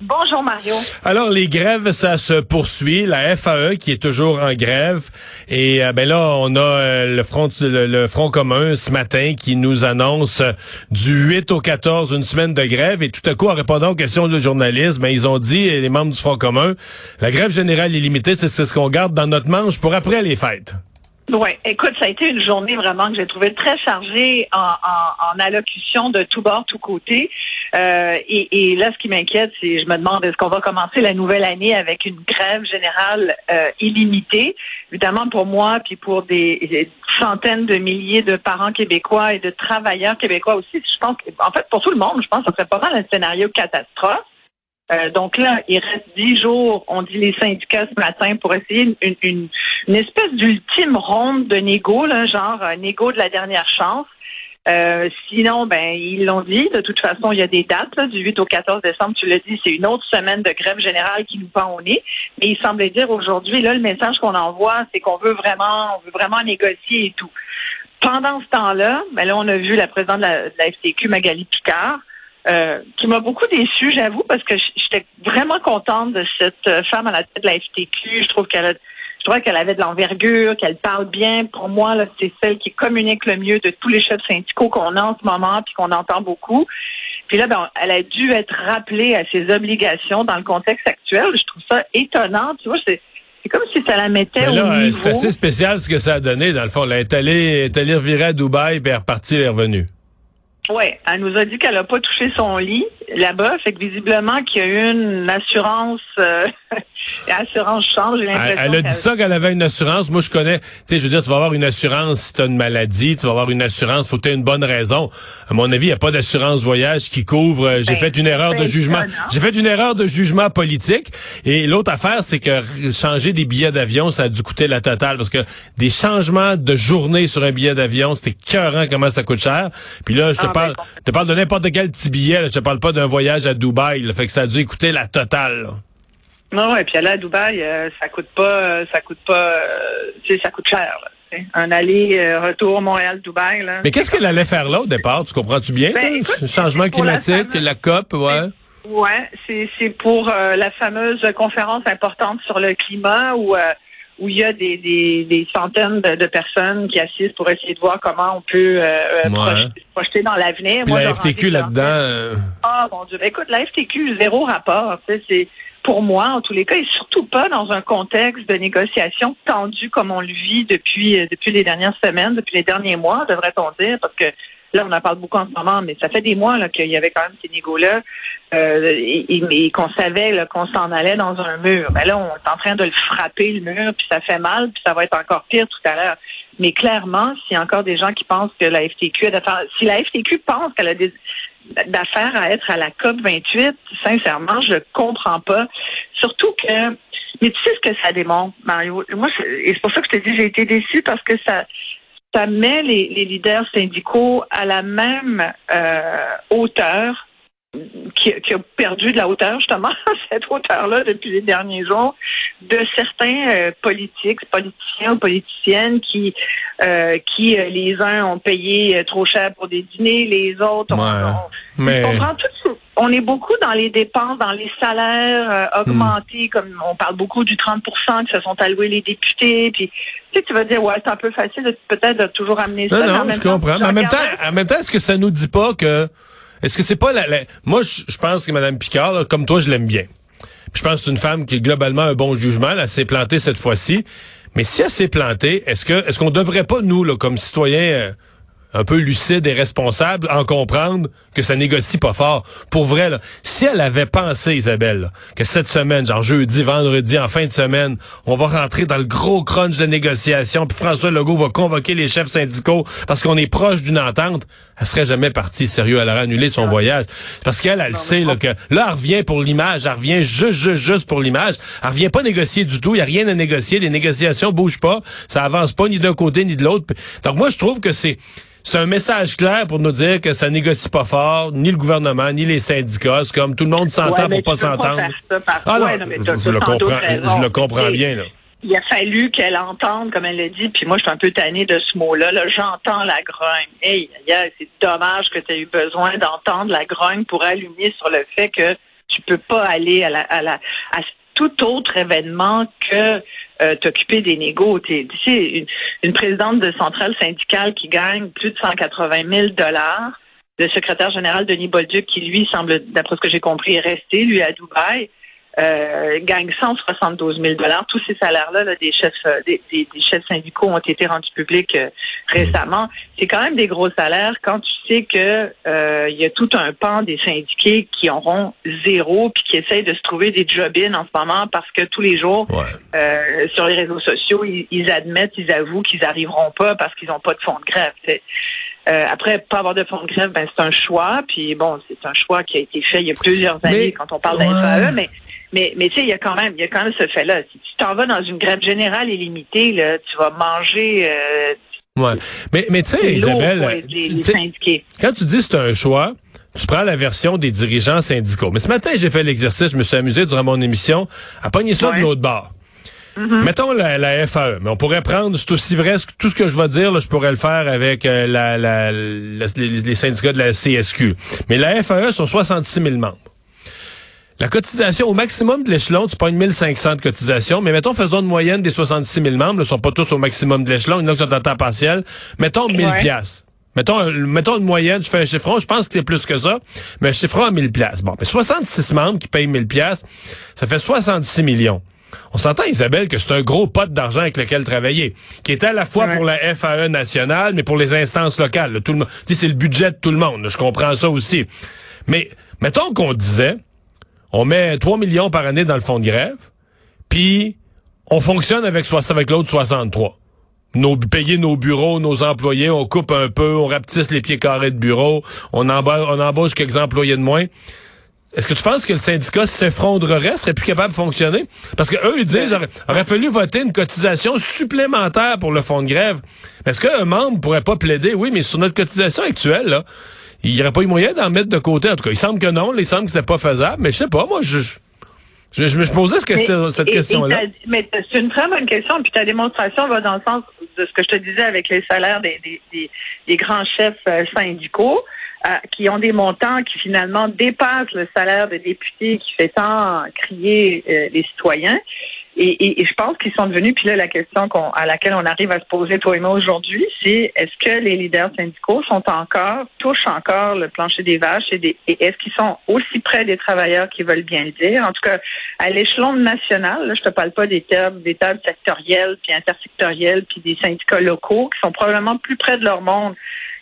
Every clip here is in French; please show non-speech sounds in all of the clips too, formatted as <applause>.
Bonjour Mario. Alors les grèves, ça se poursuit. La FAE qui est toujours en grève. Et euh, ben là, on a euh, le front le, front commun ce matin qui nous annonce du 8 au 14 une semaine de grève. Et tout à coup, en répondant aux questions du journalisme, ben, ils ont dit les membres du front commun, la grève générale illimitée, c'est ce qu'on garde dans notre manche pour après les fêtes. Oui, écoute, ça a été une journée vraiment que j'ai trouvée très chargée en, en, en, allocution de tout bord, tout côté. Euh, et, et, là, ce qui m'inquiète, c'est je me demande est-ce qu'on va commencer la nouvelle année avec une grève générale euh, illimitée? Évidemment, pour moi, puis pour des, des, centaines de milliers de parents québécois et de travailleurs québécois aussi, je pense en fait, pour tout le monde, je pense que ça serait pas mal un scénario catastrophe. Euh, donc là, il reste dix jours, on dit les syndicats ce matin, pour essayer une, une, une espèce d'ultime ronde de négo, là, genre un négo de la dernière chance. Euh, sinon, ben ils l'ont dit. De toute façon, il y a des dates là, du 8 au 14 décembre. Tu l'as dit, c'est une autre semaine de grève générale qui nous pend au nez. Mais il semblait dire aujourd'hui, là, le message qu'on envoie, c'est qu'on veut vraiment, on veut vraiment négocier et tout. Pendant ce temps-là, ben là, on a vu la présidente de la, de la FTQ, Magali Picard, euh, qui m'a beaucoup déçue, j'avoue, parce que j'étais vraiment contente de cette femme à la tête de la FTQ. Je trouve qu'elle a, je trouvais qu'elle avait de l'envergure, qu'elle parle bien. Pour moi, là, c'est celle qui communique le mieux de tous les chefs syndicaux qu'on a en ce moment, puis qu'on entend beaucoup. Puis là, ben, elle a dû être rappelée à ses obligations dans le contexte actuel. Je trouve ça étonnant. Tu vois, c'est c'est comme si ça la mettait là, au niveau. C'est assez spécial ce que ça a donné, dans le fond. Elle est allée, est allée revirer à Dubaï, puis elle est repartie, elle est revenue. Oui, elle nous a dit qu'elle n'a pas touché son lit là-bas, fait que visiblement qu'il y a eu une assurance, euh, <laughs> assurance change. Elle, elle a dit ça qu'elle avait une assurance. Moi, je connais, tu sais, je veux dire, tu vas avoir une assurance si tu as une maladie, tu vas avoir une assurance, faut que tu aies une bonne raison. À mon avis, il n'y a pas d'assurance voyage qui couvre. euh, J'ai Ben, fait une erreur de jugement. J'ai fait une erreur de jugement politique. Et l'autre affaire, c'est que changer des billets d'avion, ça a dû coûter la totale parce que des changements de journée sur un billet d'avion, c'était cœurant comment ça coûte cher. Puis là, je te Ah, ben, parle, je te parle de n'importe quel petit billet. là. Je te parle pas d'un voyage à Dubaï. là. Fait que ça a dû coûter la totale. là. Non, et puis aller à Dubaï, euh, ça coûte pas, euh, ça coûte pas, euh, tu sais, ça coûte cher. Là, tu sais. un aller-retour Montréal-Dubaï, là. Mais qu'est-ce qu'elle allait faire là au départ? Tu comprends-tu bien? Ben, écoute, Changement la climatique, la COP, ouais? Ouais, c'est c'est pour euh, la fameuse conférence importante sur le climat où euh, où il y a des, des, des centaines de, de personnes qui assistent pour essayer de voir comment on peut euh, euh, Ouais. projeter, projeter dans l'avenir. La FTQ là-dedans. euh, Ah mon Dieu. Écoute, la FTQ, zéro rapport. C'est pour moi, en tous les cas, et surtout pas dans un contexte de négociation tendu comme on le vit depuis, depuis les dernières semaines, depuis les derniers mois, devrait-on dire, parce que là, on en parle beaucoup en ce moment, mais ça fait des mois qu'il y avait quand même ces négos-là euh, et, et- qu'on savait qu'on s'en allait dans un mur. Mais là, on est en train de le frapper, le mur, puis ça fait mal, puis ça va être encore pire tout à l'heure. Mais clairement, s'il y a encore des gens qui pensent que la FTQ a d'affaires, si la FTQ pense qu'elle a d'affaires à être à la COP 28, sincèrement, je comprends pas. Surtout que, mais tu sais ce que ça démontre, Mario? Moi, et c'est pour ça que je te dis, j'ai été déçue parce que ça, ça met les, les leaders syndicaux à la même euh, hauteur qui, qui a perdu de la hauteur, justement, <laughs> cette hauteur-là depuis les derniers jours, de certains euh, politiques, politiciens ou politiciennes qui, euh, qui les uns ont payé trop cher pour des dîners, les autres ont... Ouais. ont- mais on prend tout- on est beaucoup dans les dépenses, dans les salaires euh, augmentés, comme on parle beaucoup du 30% que se sont alloués les députés. Puis, tu sais, tu vas dire, ouais, c'est un peu facile peut-être de toujours amener ça. non, non, je temps, comprends. Mais en même temps, en même temps, est-ce que ça nous dit pas que, est-ce que c'est pas la, la- moi, je, je pense que Mme Picard, là, comme toi, je l'aime bien. Puis je pense que c'est une femme qui a globalement un bon jugement. là, Elle s'est plantée cette fois-ci. Mais si elle s'est plantée, est-ce que, est-ce qu'on devrait pas, nous, là, comme citoyens, euh, un peu lucides et responsables, en comprendre que ça négocie pas fort. Pour vrai, là, si elle avait pensé, Isabelle, là, que cette semaine, genre jeudi, vendredi, en fin de semaine, on va rentrer dans le gros crunch de négociation, puis François Legault va convoquer les chefs syndicaux parce qu'on est proche d'une entente, elle serait jamais partie sérieux. Elle aurait annulé son voyage. Parce qu'elle, elle sait là, que là, elle revient pour l'image, elle revient juste, juste, juste pour l'image. Elle revient pas négocier du tout. Il y a rien à négocier. Les négociations bougent pas. Ça avance pas ni d'un côté ni de l'autre. Donc moi, je trouve que c'est c'est un message clair pour nous dire que ça négocie pas fort, ni le gouvernement, ni les syndicats. C'est comme tout le monde s'entend Ouais, pour pas s'entendre. Ah non, Ouais, non, mais t'as- je, le comprends, je le bien. Là. il a fallu qu'elle entende, comme elle l'a dit, puis moi, je suis un peu tannée de ce mot-là. Là, J'entends la grogne. Hey, c'est dommage que tu aies eu besoin d'entendre la grogne pour allumer sur le fait que tu peux pas aller à la, à la, à tout autre événement que euh, t'occuper des négos. Tu sais, une, une présidente de centrale syndicale qui gagne plus de 180 000 dollars, le secrétaire général Denis Bolduc, qui lui semble, d'après ce que j'ai compris, est resté, lui, à Dubaï, euh, gagne 172 000 dollars. Tous ces salaires-là là, des chefs euh, des, des- des chefs syndicaux ont été rendus publics euh, récemment. C'est quand même des gros salaires quand tu sais que euh, il y a tout un pan des syndiqués qui auront zéro puis qui essayent de se trouver des job-in en ce moment parce que tous les jours Ouais. euh, sur les réseaux sociaux, ils, ils admettent, ils avouent qu'ils n'arriveront pas parce qu'ils n'ont pas de fonds de grève. Euh, après, pas avoir de fonds de grève, ben, c'est un choix. Puis bon, c'est un choix qui a été fait il y a plusieurs années Mais- quand on parle ouais. d'un FAE, mais mais, mais tu sais, il y a quand même, il y a quand même ce fait-là. Si tu t'en vas dans une grève générale illimitée, là, tu vas manger euh, Ouais. Mais, mais tu sais, Isabelle, les, quand tu dis c'est un choix, tu prends la version des dirigeants syndicaux. Mais ce matin, j'ai fait l'exercice, je me suis amusé durant mon émission à pogner ça de Ouais. l'autre bord. Mm-hmm. Mettons la, la FAE, mais on pourrait prendre, c'est aussi vrai, tout ce que je vais dire, là, je pourrais le faire avec euh, la, la- les, les syndicats de la CSQ. Mais la FAE sont 66 000 membres. La cotisation, au maximum de l'échelon, tu pognes 1500 de cotisation, mais mettons, faisons une moyenne des 66 000 membres, ne sont pas tous au maximum de l'échelon, il y en a qui sont temps partiel. Mettons 1000 Ouais. piastres. Mettons, un- mettons une moyenne, je fais un chiffron, je pense que c'est plus que ça, mais un chiffron à 1000 piastres. Bon, mais 66 membres qui payent 1000 piastres, ça fait 66 millions. On s'entend, Isabelle, que c'est un gros pot d'argent avec lequel travailler, qui est à la fois Ouais. pour la FAE nationale, mais pour les instances locales. là. Tout le monde, c'est le budget de tout le monde. Je comprends ça aussi. Mais mettons qu'on disait, on met 3 millions par année dans le fonds de grève, puis on fonctionne avec, avec l'autre 63. Nos, payer nos bureaux, nos employés, on coupe un peu, on rapetisse les pieds carrés de bureau, on embauche, on embauche quelques employés de moins. Est-ce que tu penses que le syndicat s'effondrerait, serait plus capable de fonctionner? Parce que eux, ils disent, aurait, aurait fallu voter une cotisation supplémentaire pour le fonds de grève. Mais Est-ce qu'un membre pourrait pas plaider? Oui, mais sur notre cotisation actuelle, là, il n'y aurait pas eu moyen d'en mettre de côté. En tout cas, il semble que non. Il semble que c'était pas faisable. Mais je sais pas, moi, je, je, je me posais ce question- cette et- et question-là. Mais c'est une très bonne question. Puis ta démonstration va dans le sens de ce que je te disais avec les salaires des, des, des, des grands chefs euh, syndicaux euh, qui ont des montants qui finalement dépassent le salaire des députés qui fait tant crier euh, les citoyens. Et, et- et je pense qu'ils sont devenus, puis là, la question qu'on- à laquelle on arrive à se poser, toi et moi, aujourd'hui, c'est est-ce que les leaders syndicaux sont encore, touchent encore le plancher des vaches et, des- et est-ce qu'ils sont aussi près des travailleurs qui veulent bien le dire? En tout cas, à l'échelon national, là, je te parle pas des tables, des tables sectorielles, puis intersectorielles, puis des syndicats locaux qui sont probablement plus près de leur monde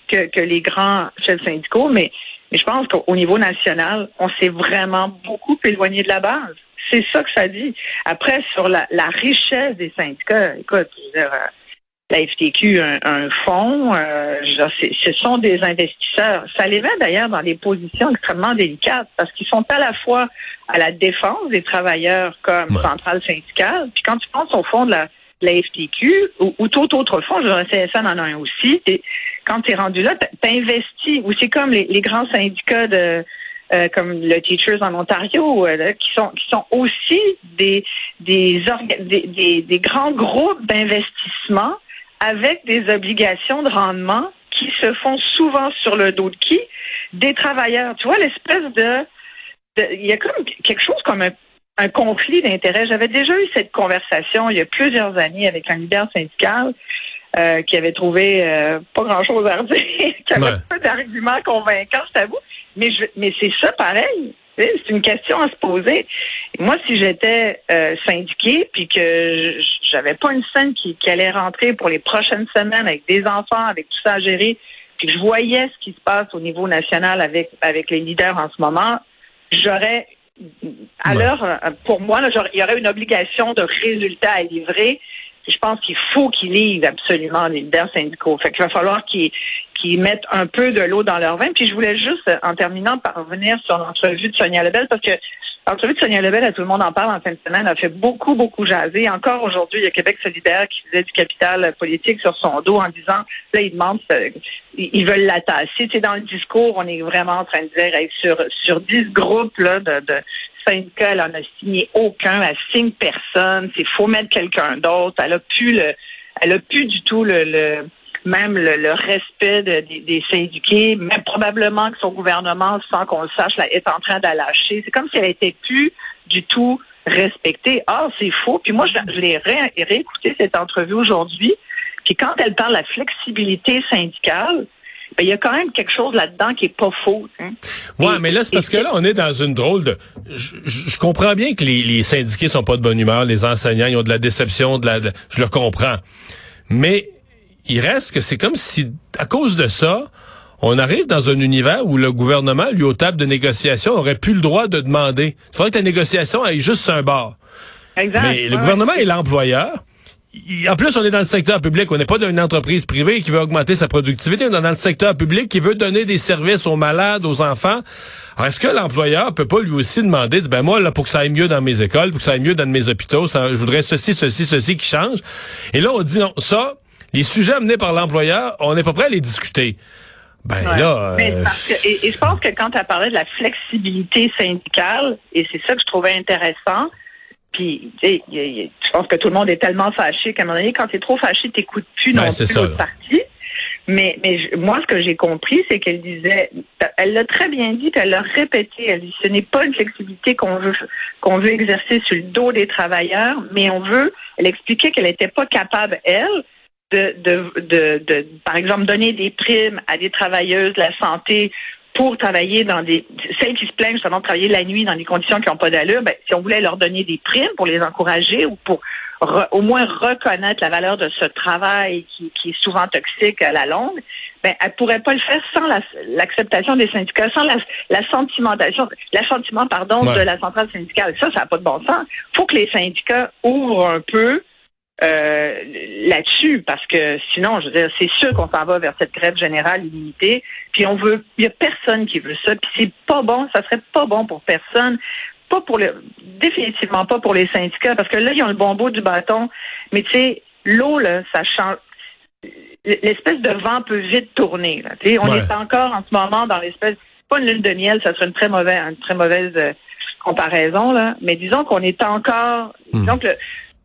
que, que les grands chefs syndicaux, mais, mais je pense qu'au niveau national, on s'est vraiment beaucoup éloigné de la base. C'est ça que ça dit. Après, sur la, la richesse des syndicats, écoute, je veux dire, euh, la FTQ, un, un fonds, euh, ce sont des investisseurs. Ça les met d'ailleurs dans des positions extrêmement délicates parce qu'ils sont à la fois à la défense des travailleurs comme Ouais. centrale syndicale, puis quand tu penses au fond de la, de la FTQ ou, ou tout autre fonds, je dirais CSN en a un aussi, t'es- quand tu es rendu là, tu investi, ou c'est comme les, les grands syndicats de euh, comme le Teachers en Ontario, euh, qui sont qui sont aussi des des, des, des, grands groupes d'investissement avec des obligations de rendement qui se font souvent sur le dos de qui? Des travailleurs. Tu vois l'espèce de de- il y a comme quelque chose comme un, un conflit d'intérêts. J'avais déjà eu cette conversation il y a plusieurs années avec un leader syndical euh, qui avait trouvé euh, pas grand-chose à redire, <laughs> qui avait Ouais. pas d'arguments convaincants, je t'avoue. Mais, je, mais c'est ça pareil. C'est une question à se poser. Moi, si j'étais euh, syndiquée, puis que je- j'avais pas une scène qui, qui allait rentrer pour les prochaines semaines avec des enfants, avec tout ça à gérer, puis que je voyais ce qui se passe au niveau national avec avec les leaders en ce moment, j'aurais alors euh, pour moi, là, il y aurait une obligation de résultat à livrer. Je pense qu'il faut qu'ils livrent absolument les leaders syndicaux. Fait qu'il va falloir qu'ils qui mettent un peu de l'eau dans leur vin. Puis je voulais juste, en terminant, par revenir sur l'entrevue de Sonia Lebel, parce que l'entrevue de Sonia Lebel, à tout le monde en parle en fin de semaine, a fait beaucoup, beaucoup jaser. Encore aujourd'hui, il y a Québec solidaire qui faisait du capital politique sur son dos en disant, là, ils demandent, euh, ils veulent la tasser. Tu dans le discours, on est vraiment en train de dire, sur, sur 10 groupes là, de, de syndicats, elle en a signé aucun, elle signe personne, c'est faut mettre quelqu'un d'autre, elle a plus le, elle a plus du tout le même le, respect des syndiqués, même probablement que son gouvernement, sans qu'on le sache, est en train d'alâcher. C'est comme si elle était plus du tout respectée. Ah, c'est faux. Puis moi, je, l'ai réécouté cette entrevue aujourd'hui. Puis quand elle parle de la flexibilité syndicale, ben, il y a quand même quelque chose là-dedans qui est pas faux. Hein. Ouais, mais là, c'est parce que là, on est dans une drôle de. Je, comprends bien que les, les, syndiqués sont pas de bonne humeur, les enseignants, ils ont de la déception, de la. je le comprends. Mais il reste que c'est comme si, à cause de ça, on arrive dans un univers où le gouvernement, lui, aux tables de négociation, aurait plus le droit de demander. Il faudrait que la négociation aille juste sur un bord. Exact. Mais le gouvernement est l'employeur. En plus, on est dans le secteur public. On n'est pas dans une entreprise privée qui veut augmenter sa productivité. On est dans le secteur public qui veut donner des services aux malades, aux enfants. Alors, est-ce que l'employeur peut pas lui aussi demander, ben moi, là, pour que ça aille mieux dans mes écoles, pour que ça aille mieux dans mes hôpitaux, ça, je voudrais ceci, ceci, ceci qui change? Et là, on dit non, ça, les sujets amenés par l'employeur, on n'est pas prêt à les discuter. Ben là. Euh, et, je pense que quand tu as parlé de la flexibilité syndicale, et c'est ça que je trouvais intéressant, puis je pense que tout le monde est tellement fâché qu'à un moment donné, quand tu es trop fâché, tu n'écoutes plus non plus l'autre partie. Mais, mais moi, ce que j'ai compris, c'est qu'elle disait, elle l'a très bien dit, elle l'a répété, elle dit, ce n'est pas une flexibilité qu'on veut qu'on veut exercer sur le dos des travailleurs, mais on veut, elle expliquait qu'elle n'était pas capable, elle, de, de, de, par exemple, donner des primes à des travailleuses de la santé pour travailler dans des celles qui se plaignent justement de travailler la nuit dans des conditions qui n'ont pas d'allure, ben, si on voulait leur donner des primes pour les encourager ou pour au moins reconnaître la valeur de ce travail qui, qui, est souvent toxique à la longue, ben elle pourrait pas le faire sans l'acceptation des syndicats, sans la, la sentimentation, l'assentiment pardon de la centrale syndicale. Ça, ça n'a pas de bon sens. Faut que les syndicats ouvrent un peu euh, là-dessus, parce que sinon, je veux dire, c'est sûr qu'on s'en va vers cette grève générale illimitée. Puis on veut, il y a personne qui veut ça. Puis c'est pas bon, ça serait pas bon pour personne. Pas pour le, définitivement pas pour les syndicats, parce que là, ils ont le bon bout du bâton. Mais tu sais, l'eau, là, ça change. L'espèce de vent peut vite tourner. Là. On est encore en ce moment dans l'espèce, pas une lune de miel, ça serait une très mauvaise, une très mauvaise euh, comparaison, là. Mais disons qu'on est encore, hmm. disons que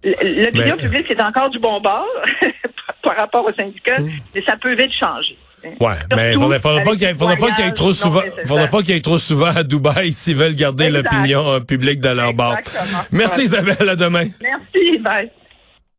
L'opinion publique est encore du bon bord <laughs> par rapport aux syndicats, hmm. mais ça peut vite changer. Ouais, mais il ne faudra pas qu'il y, ait trop souvent, faudra pas qu'il y ait trop souvent à Dubaï s'ils veulent garder l'opinion publique de leur bord. Merci Isabelle, à demain. Merci, bye.